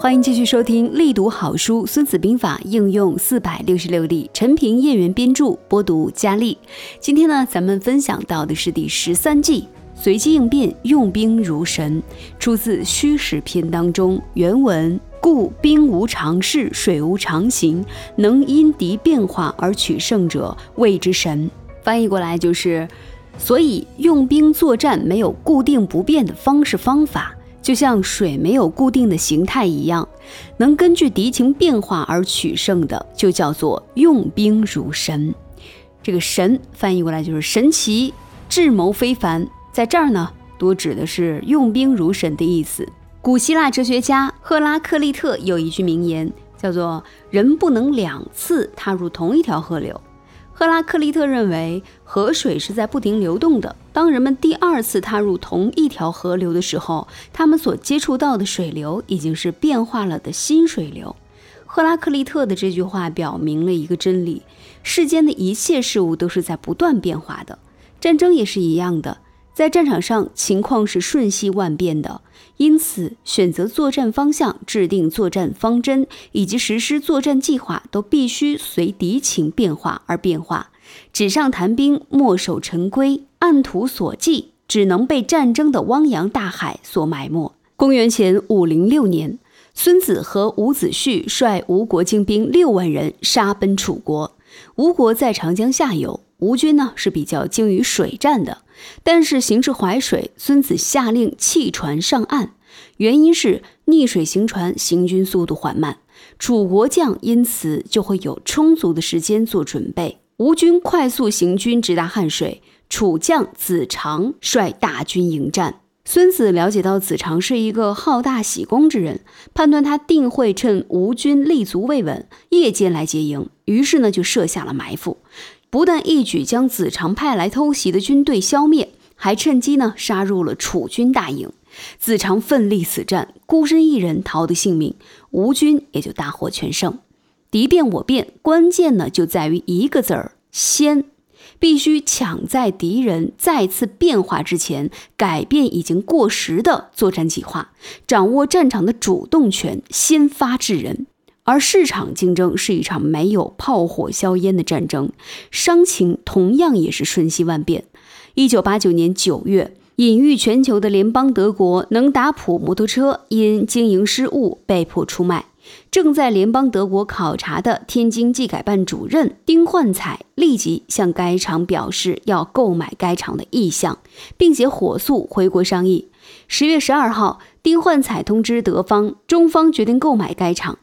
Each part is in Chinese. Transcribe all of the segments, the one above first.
欢迎继续收听《力读好书·孙子兵法》应用四百六十六例，陈平、叶元编著，播读佳丽。今天呢，咱们分享到的是第十三计“随机应变，用兵如神”，出自《虚实篇》当中。原文：故兵无常势，水无常形，能因敌变化而取胜者，谓之神。翻译过来就是：所以用兵作战没有固定不变的方式方法。就像水没有固定的形态一样，能根据敌情变化而取胜的，就叫做用兵如神。这个“神”翻译过来就是神奇、智谋非凡，在这儿呢，多指的是用兵如神的意思。古希腊哲学家赫拉克利特有一句名言，叫做“人不能两次踏入同一条河流”。赫拉克利特认为，河水是在不停流动的。当人们第二次踏入同一条河流的时候，他们所接触到的水流已经是变化了的新水流。赫拉克利特的这句话表明了一个真理：世间的一切事物都是在不断变化的，战争也是一样的。在战场上，情况是瞬息万变的，因此选择作战方向、制定作战方针以及实施作战计划，都必须随敌情变化而变化。纸上谈兵，墨守成规，按图索骥，只能被战争的汪洋大海所埋没。公元前五零六年，孙子和伍子胥率吴国精兵六万人杀奔楚国。吴国在长江下游，吴军呢是比较精于水战的。但是行至淮水，孙子下令弃船上岸，原因是逆水行船行军速度缓慢，楚国将因此就会有充足的时间做准备。吴军快速行军直达汉水，楚将子长率大军迎战。孙子了解到子长是一个好大喜功之人，判断他定会趁吴军立足未稳，夜间来接应，于是呢就设下了埋伏。不但一举将子长派来偷袭的军队消灭，还趁机呢杀入了楚军大营。子长奋力死战，孤身一人逃得性命，吴军也就大获全胜。敌变我变，关键呢就在于一个字儿——先。必须抢在敌人再次变化之前，改变已经过时的作战计划，掌握战场的主动权，先发制人。而市场竞争是一场没有炮火硝烟的战争，商情同样也是瞬息万变。一九八九年九月，隐喻全球的联邦德国能达普摩托车因经营失误被迫出卖。正在联邦德国考察的天津技改办主任丁焕彩立即向该厂表示要购买该厂的意向，并且火速回国商议。十月十二号，丁焕彩通知德方，中方决定购买该厂。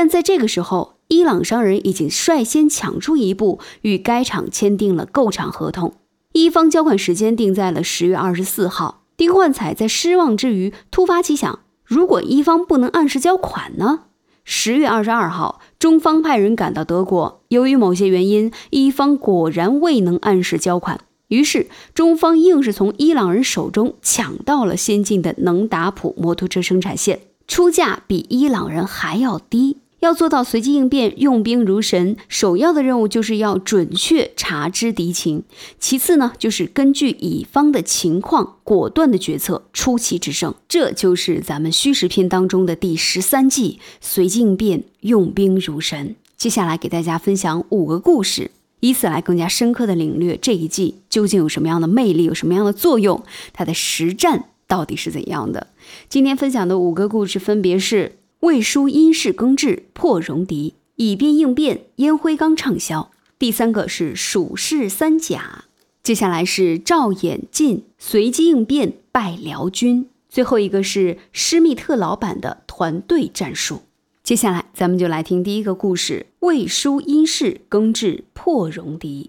但在这个时候，伊朗商人已经率先抢出一步，与该厂签订了购厂合同。一方交款时间定在了十月二十四号。丁焕彩在失望之余，突发奇想：如果一方不能按时交款呢？十月二十二号，中方派人赶到德国，由于某些原因，一方果然未能按时交款。于是，中方硬是从伊朗人手中抢到了先进的能达普摩托车生产线，出价比伊朗人还要低。要做到随机应变、用兵如神，首要的任务就是要准确察知敌情；其次呢，就是根据乙方的情况，果断的决策，出奇制胜。这就是咱们虚实篇当中的第十三计：随机应变、用兵如神。接下来给大家分享五个故事，以此来更加深刻的领略这一计究竟有什么样的魅力，有什么样的作用，它的实战到底是怎样的。今天分享的五个故事分别是。魏书因势耕治破戎狄，以变应变，烟灰缸畅销。第三个是蜀氏三甲，接下来是赵演进随机应变败辽军，最后一个是施密特老板的团队战术。接下来咱们就来听第一个故事：魏书因势耕治破戎狄。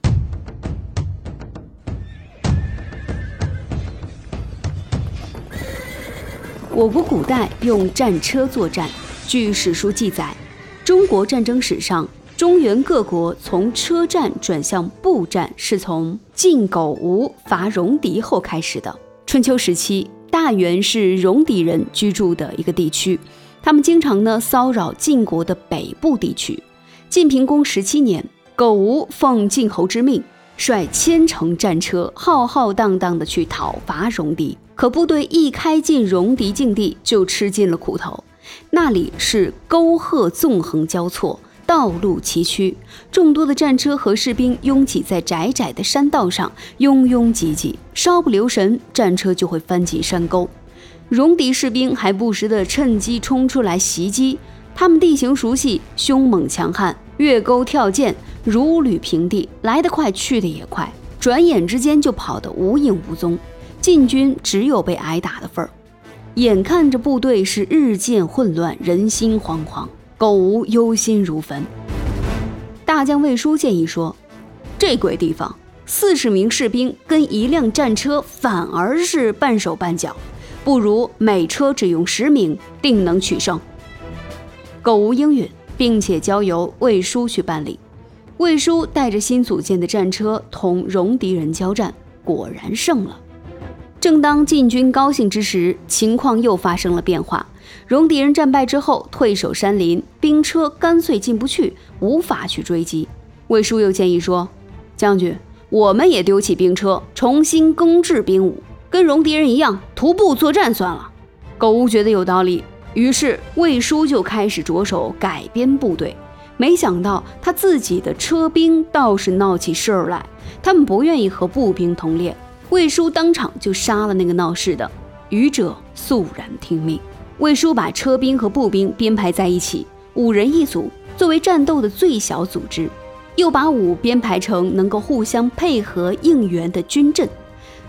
我国古代用战车作战。据史书记载，中国战争史上，中原各国从车战转向步战是从晋苟吴伐戎狄后开始的。春秋时期，大原是戎狄人居住的一个地区，他们经常呢骚扰晋国的北部地区。晋平公十七年，苟吴奉晋侯之命。率千乘战车浩浩荡荡地去讨伐戎狄，可部队一开进戎狄境地，就吃尽了苦头。那里是沟壑纵横交错，道路崎岖，众多的战车和士兵拥挤在窄窄的山道上，拥拥挤挤，稍不留神，战车就会翻进山沟。戎狄士兵还不时地趁机冲出来袭击，他们地形熟悉，凶猛强悍，越沟跳涧，如履平地，来得快，去得也快，转眼之间就跑得无影无踪。晋军只有被挨打的份儿。眼看着部队是日渐混乱，人心惶惶，苟无忧心如焚。大将魏书建议说：“这鬼地方，四十名士兵跟一辆战车反而是半手半脚，不如每车只用十名，定能取胜。”苟无应允，并且交由魏书去办理。魏书带着新组建的战车同戎狄人交战，果然胜了。正当晋军高兴之时，情况又发生了变化。戎狄人战败之后，退守山林，兵车干脆进不去，无法去追击。魏书又建议说：“将军，我们也丢弃兵车，重新更制兵伍，跟戎狄人一样，徒步作战算了。”苟无觉得有道理，于是魏叔就开始着手改编部队。没想到他自己的车兵倒是闹起事儿来，他们不愿意和步兵同列。魏叔当场就杀了那个闹事的，愚者肃然听命。魏叔把车兵和步兵编排在一起，五人一组，作为战斗的最小组织，又把五编排成能够互相配合应援的军阵。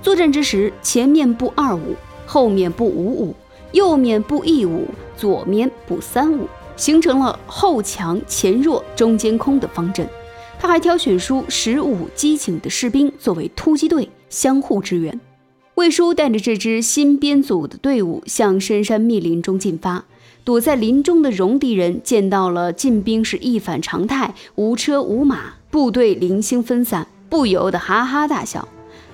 作战之时，前面布二五，后面布五五，右面布一五，左面布三五，形成了后强前弱、中间空的方阵。他还挑选出十五机警的士兵作为突击队。相互支援，魏叔带着这支新编组的队伍向深山密林中进发。躲在林中的戎狄人见到了进兵是一反常态，无车无马，部队零星分散，不由得哈哈大笑。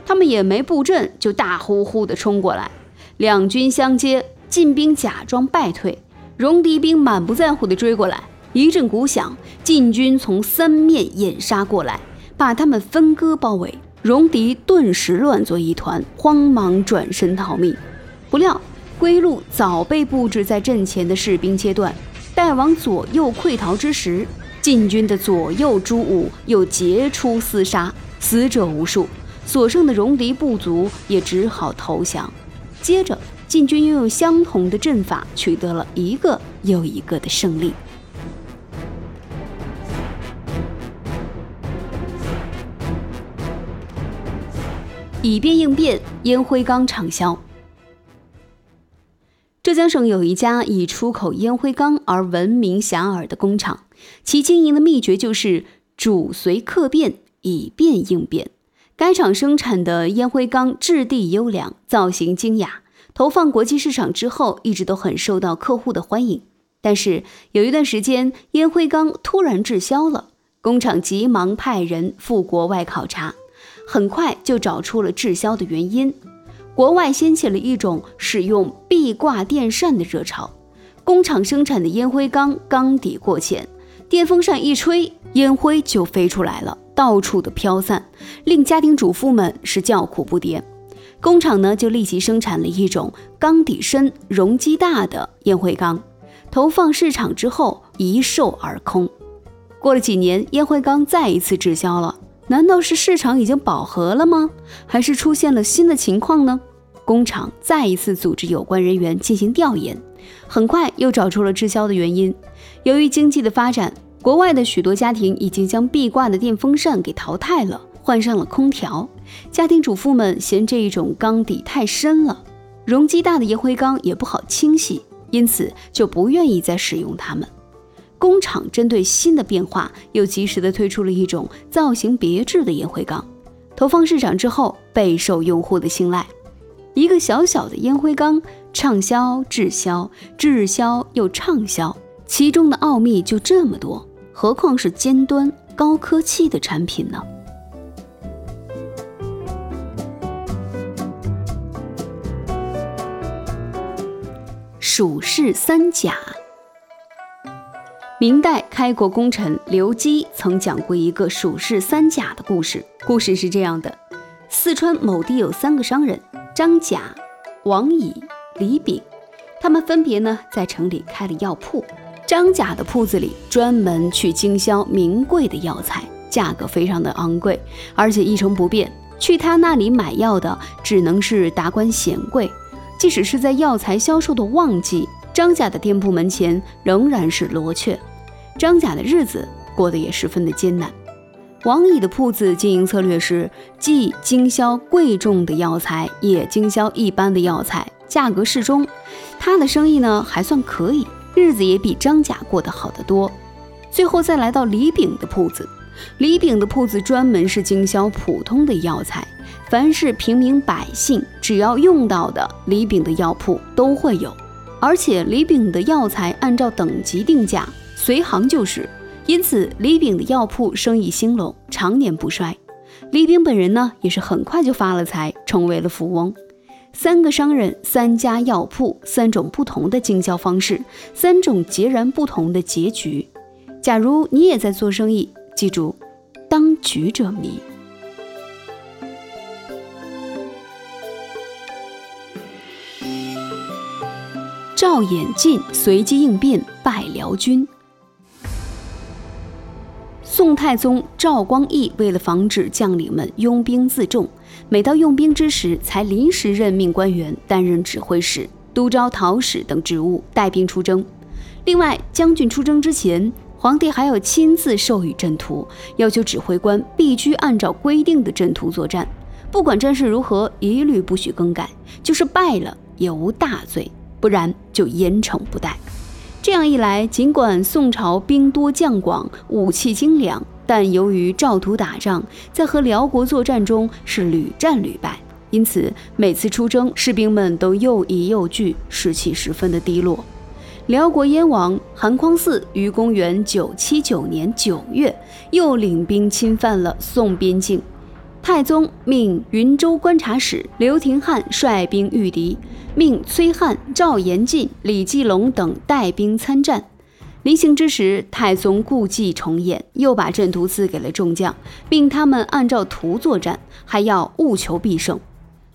他们也没布阵，就大呼呼地冲过来。两军相接，晋兵假装败退，戎狄兵满不在乎地追过来。一阵鼓响，晋军从三面掩杀过来，把他们分割包围。戎狄顿时乱作一团，慌忙转身逃命。不料归路早被布置在阵前的士兵切断，待往左右溃逃之时，晋军的左右诸伍又结出厮杀，死者无数。所剩的戎狄部族也只好投降。接着，晋军又用相同的阵法取得了一个又一个的胜利。以变应变，烟灰缸畅销。浙江省有一家以出口烟灰缸而闻名遐迩的工厂，其经营的秘诀就是主随客变，以变应变。该厂生产的烟灰缸质地优良，造型精雅，投放国际市场之后，一直都很受到客户的欢迎。但是有一段时间，烟灰缸突然滞销了，工厂急忙派人赴国外考察。很快就找出了滞销的原因。国外掀起了一种使用壁挂电扇的热潮，工厂生产的烟灰缸缸底过浅，电风扇一吹，烟灰就飞出来了，到处的飘散，令家庭主妇们是叫苦不迭。工厂呢就立即生产了一种缸底深、容积大的烟灰缸，投放市场之后一售而空。过了几年，烟灰缸再一次滞销了。难道是市场已经饱和了吗？还是出现了新的情况呢？工厂再一次组织有关人员进行调研，很快又找出了滞销的原因。由于经济的发展，国外的许多家庭已经将壁挂的电风扇给淘汰了，换上了空调。家庭主妇们嫌这一种缸底太深了，容积大的烟灰缸也不好清洗，因此就不愿意再使用它们。工厂针对新的变化，又及时的推出了一种造型别致的烟灰缸，投放市场之后备受用户的青睐。一个小小的烟灰缸，畅销、滞销、滞销又畅销，其中的奥秘就这么多，何况是尖端高科技的产品呢？蜀氏三甲。明代开国功臣刘基曾讲过一个蜀氏三甲的故事。故事是这样的：四川某地有三个商人，张甲、王乙、李丙，他们分别呢在城里开了药铺。张甲的铺子里专门去经销名贵的药材，价格非常的昂贵，而且一成不变。去他那里买药的只能是达官显贵，即使是在药材销售的旺季，张甲的店铺门前仍然是罗雀。张甲的日子过得也十分的艰难。王乙的铺子经营策略是，既经销贵重的药材，也经销一般的药材，价格适中。他的生意呢还算可以，日子也比张甲过得好得多。最后再来到李炳的铺子。李炳的铺子专门是经销普通的药材，凡是平民百姓只要用到的，李炳的药铺都会有。而且李炳的药材按照等级定价，随行就市，因此李炳的药铺生意兴隆，常年不衰。李炳本人呢，也是很快就发了财，成为了富翁。三个商人，三家药铺，三种不同的经销方式，三种截然不同的结局。假如你也在做生意，记住，当局者迷。赵演进随机应变败辽军。宋太宗赵光义为了防止将领们拥兵自重，每到用兵之时，才临时任命官员担任指挥使、督招讨使等职务，带兵出征。另外，将军出征之前。皇帝还要亲自授予阵图，要求指挥官必须按照规定的阵图作战，不管战事如何，一律不许更改。就是败了也无大罪，不然就严惩不贷。这样一来，尽管宋朝兵多将广，武器精良，但由于照图打仗，在和辽国作战中是屡战屡败，因此每次出征，士兵们都又疑又惧，士气十分的低落。辽国燕王韩匡嗣于公元九七九年九月，又领兵侵犯了宋边境。太宗命云州观察使刘廷翰率兵御敌，命崔翰、赵延进、李继龙等带兵参战。临行之时，太宗故伎重演，又把阵图赐给了众将，命他们按照图作战，还要务求必胜。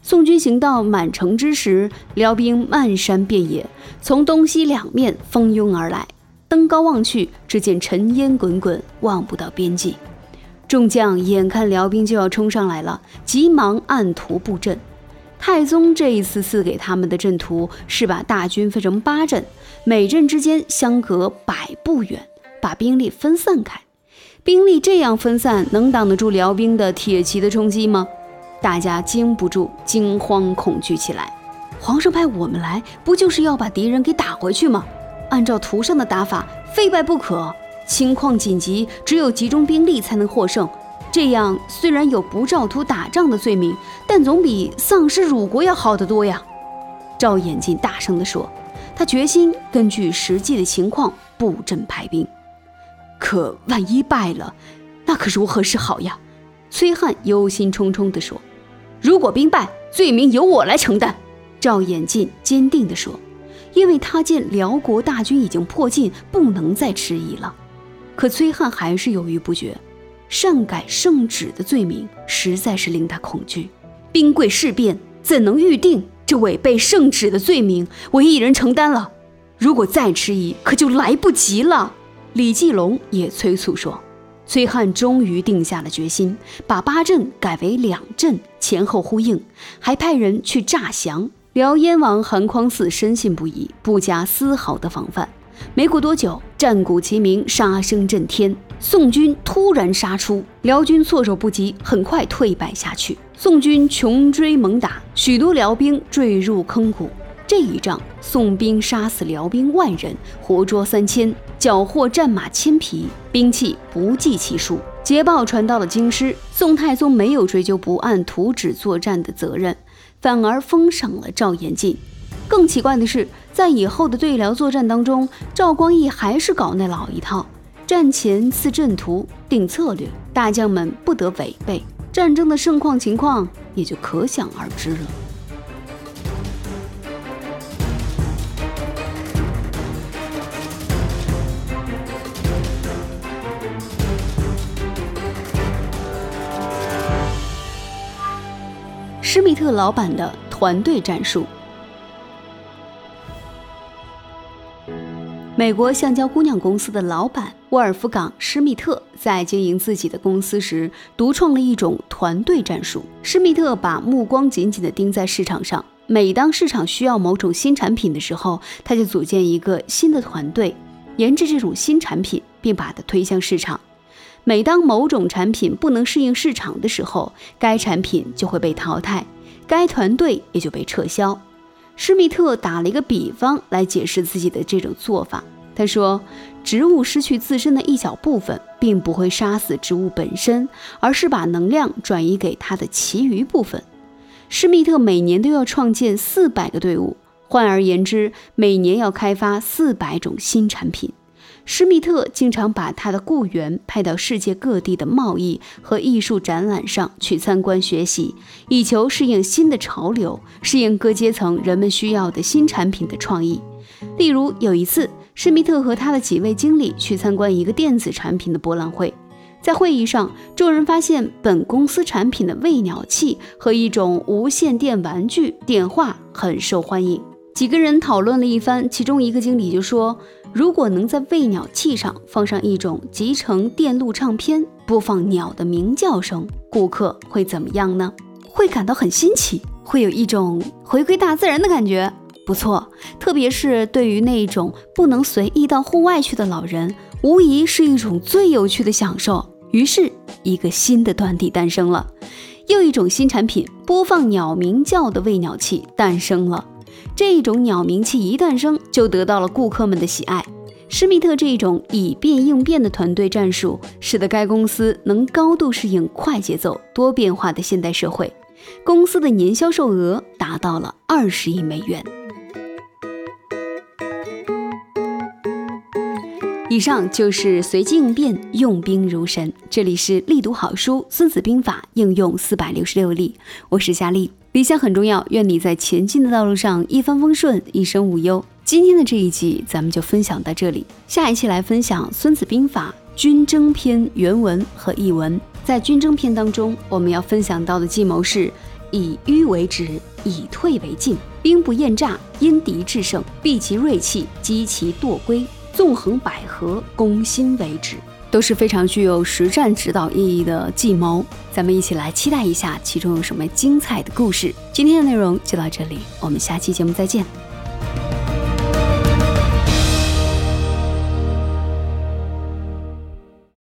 宋军行到满城之时，辽兵漫山遍野，从东西两面蜂拥而来。登高望去，只见尘烟滚滚，望不到边际。众将眼看辽兵就要冲上来了，急忙按图布阵。太宗这一次赐给他们的阵图是把大军分成八阵，每阵之间相隔百步远，把兵力分散开。兵力这样分散，能挡得住辽兵的铁骑的冲击吗？大家经不住惊慌恐惧起来。皇上派我们来，不就是要把敌人给打回去吗？按照图上的打法，非败不可。情况紧急，只有集中兵力才能获胜。这样虽然有不照图打仗的罪名，但总比丧失辱国要好得多呀！赵眼镜大声地说：“他决心根据实际的情况布阵排兵。可万一败了，那可如何是好呀？”崔汉忧心忡忡地说。如果兵败，罪名由我来承担。”赵延进坚定地说，“因为他见辽国大军已经迫近，不能再迟疑了。”可崔汉还是犹豫不决，擅改圣旨的罪名实在是令他恐惧。兵贵事变，怎能预定？这违背圣旨的罪名，我一人承担了。如果再迟疑，可就来不及了。李继龙也催促说。崔汉终于定下了决心，把八阵改为两阵，前后呼应，还派人去诈降。辽燕王韩匡嗣深信不疑，不加丝毫的防范。没过多久，战鼓齐鸣，杀声震天，宋军突然杀出，辽军措手不及，很快退败下去。宋军穷追猛打，许多辽兵坠入坑谷。这一仗，宋兵杀死辽兵万人，活捉三千，缴获战马千匹，兵器不计其数。捷报传到了京师，宋太宗没有追究不按图纸作战的责任，反而封赏了赵延进。更奇怪的是，在以后的对辽作战当中，赵光义还是搞那老一套：战前赐阵图，定策略，大将们不得违背。战争的盛况情况也就可想而知了。特老板的团队战术。美国橡胶姑娘公司的老板沃尔夫冈·施密特在经营自己的公司时，独创了一种团队战术。施密特把目光紧紧地盯在市场上，每当市场需要某种新产品的时候，他就组建一个新的团队，研制这种新产品，并把它推向市场。每当某种产品不能适应市场的时候，该产品就会被淘汰，该团队也就被撤销。施密特打了一个比方来解释自己的这种做法。他说：“植物失去自身的一小部分，并不会杀死植物本身，而是把能量转移给它的其余部分。”施密特每年都要创建四百个队伍，换而言之，每年要开发四百种新产品。施密特经常把他的雇员派到世界各地的贸易和艺术展览上去参观学习，以求适应新的潮流，适应各阶层人们需要的新产品的创意。例如，有一次，施密特和他的几位经理去参观一个电子产品的博览会，在会议上，众人发现本公司产品的喂鸟器和一种无线电玩具电话很受欢迎。几个人讨论了一番，其中一个经理就说。如果能在喂鸟器上放上一种集成电路唱片，播放鸟的鸣叫声，顾客会怎么样呢？会感到很新奇，会有一种回归大自然的感觉。不错，特别是对于那种不能随意到户外去的老人，无疑是一种最有趣的享受。于是，一个新的团体诞生了，又一种新产品——播放鸟鸣叫的喂鸟器诞生了。这一种鸟鸣器一诞生，就得到了顾客们的喜爱。施密特这一种以变应变的团队战术，使得该公司能高度适应快节奏、多变化的现代社会。公司的年销售额达到了二十亿美元。以上就是随机应变，用兵如神。这里是力读好书《孙子兵法》应用四百六十六例，我是佳丽。理想很重要，愿你在前进的道路上一帆风顺，一生无忧。今天的这一集咱们就分享到这里，下一期来分享《孙子兵法·军争篇》原文和译文。在军争篇当中，我们要分享到的计谋是以迂为直，以退为进，兵不厌诈，因敌制胜，避其锐气，击其惰归，纵横捭阖，攻心为止。都是非常具有实战指导意义的计谋，咱们一起来期待一下其中有什么精彩的故事。今天的内容就到这里，我们下期节目再见。